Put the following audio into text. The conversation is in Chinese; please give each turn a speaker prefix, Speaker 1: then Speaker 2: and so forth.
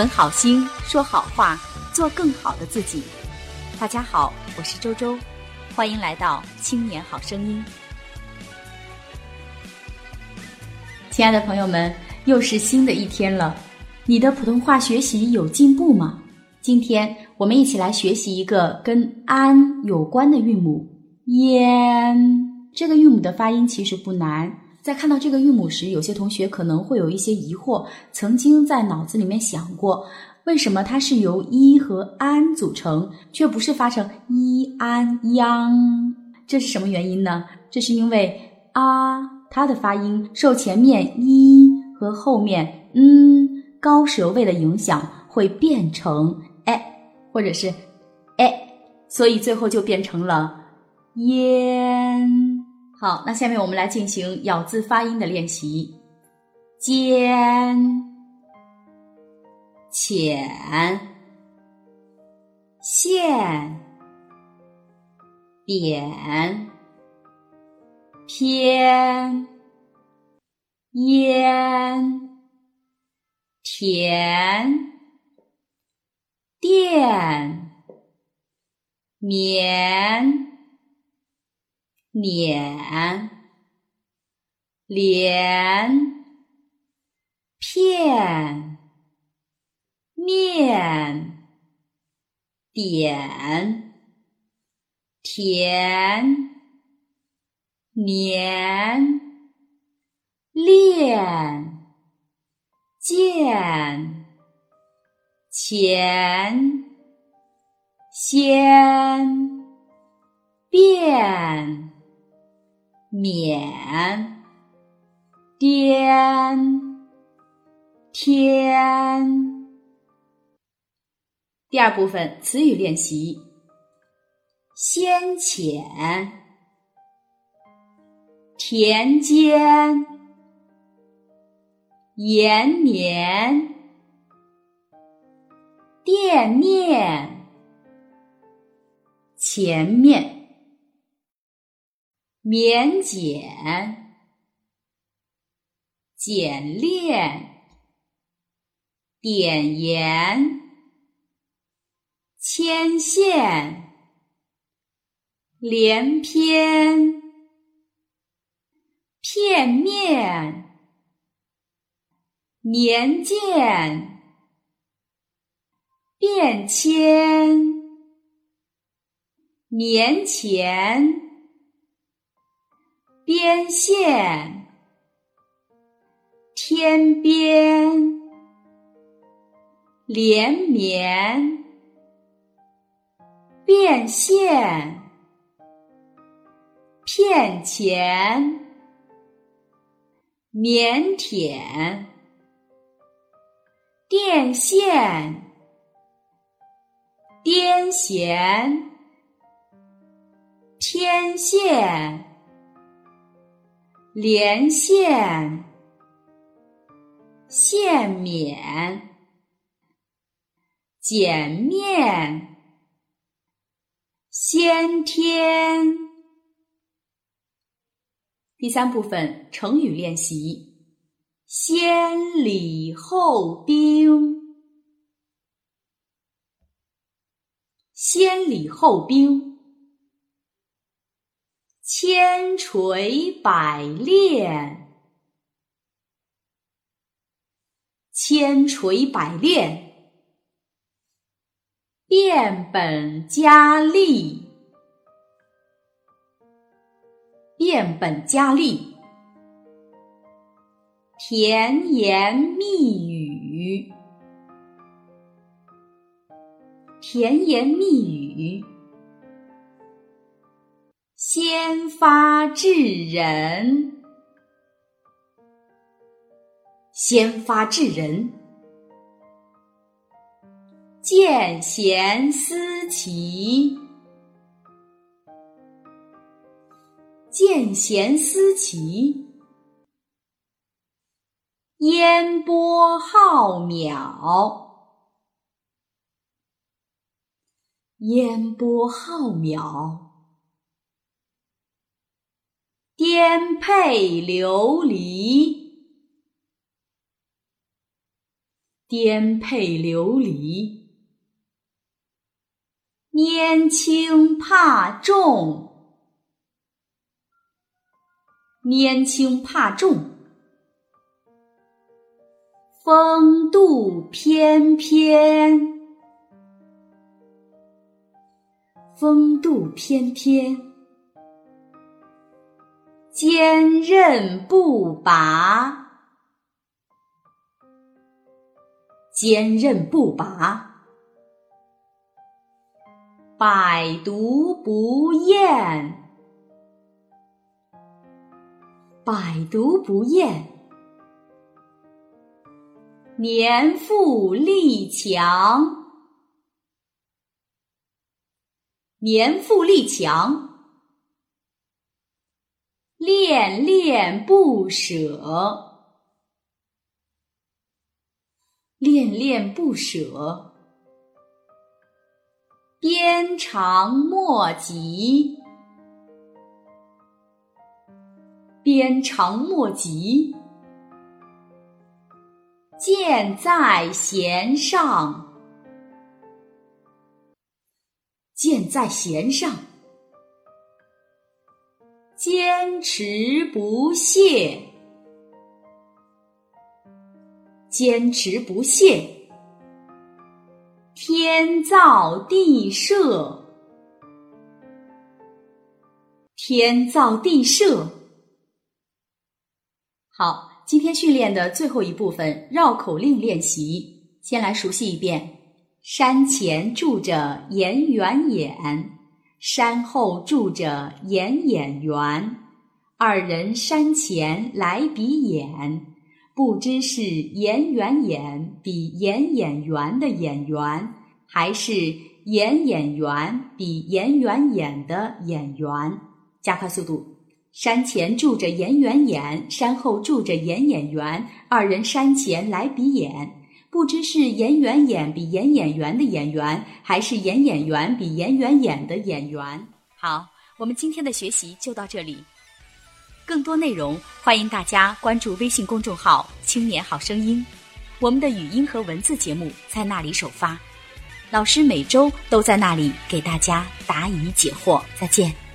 Speaker 1: 存好心，说好话，做更好的自己。大家好，我是周周，欢迎来到青年好声音。亲爱的朋友们，又是新的一天了，你的普通话学习有进步吗？今天我们一起来学习一个跟“安”有关的韵母“烟”。这个韵母的发音其实不难。在看到这个韵母时，有些同学可能会有一些疑惑，曾经在脑子里面想过，为什么它是由一和安组成，却不是发成一安央？这是什么原因呢？这是因为啊，它的发音受前面一和后面嗯高舌位的影响，会变成哎，或者是哎，所以最后就变成了烟。好，那下面我们来进行咬字发音的练习。尖、浅、线、扁、偏、烟、甜、电、绵。碾、连、片、面、点、甜、年、练、见、钱、先、变。免、颠、天。第二部分词语练习：先浅、田间、延绵、店面、前面。免检、简练、点盐、牵线、连篇、片面、年鉴、变迁、年前。边线，天边，连绵，变现，骗钱，腼腆，电线，癫痫，天线。连线、线免、减面、先天。第三部分成语练习：先礼后兵。先礼后兵。千锤百炼，千锤百炼，变本加厉，变本加厉，甜言蜜语，甜言蜜语。先发制人，先发制人；见贤思齐，见贤思齐；烟波浩渺，烟波浩渺。颠沛流离，颠沛流离。拈轻怕重，拈轻怕重。风度翩翩，风度翩翩。坚韧不拔，坚韧不拔。百毒不厌，百毒不厌。年富力强，年富力强，恋恋不舍，恋恋不舍，鞭长莫及，鞭长莫及。箭在弦上，箭在弦上，坚持不懈，坚持不懈，天造地设，天造地设，好。今天训练的最后一部分绕口令练习，先来熟悉一遍：山前住着严圆眼，山后住着严眼员，二人山前来比眼，不知是严圆眼比严眼圆的眼圆，还是严眼圆比严圆眼的眼圆。加快速度。山前住着严圆眼，山后住着严眼圆，二人山前来比眼，不知是演圆眼比严眼圆的眼圆，还是严眼圆比演圆眼的眼圆。好，我们今天的学习就到这里。更多内容，欢迎大家关注微信公众号“青年好声音”，我们的语音和文字节目在那里首发，老师每周都在那里给大家答疑解惑。再见。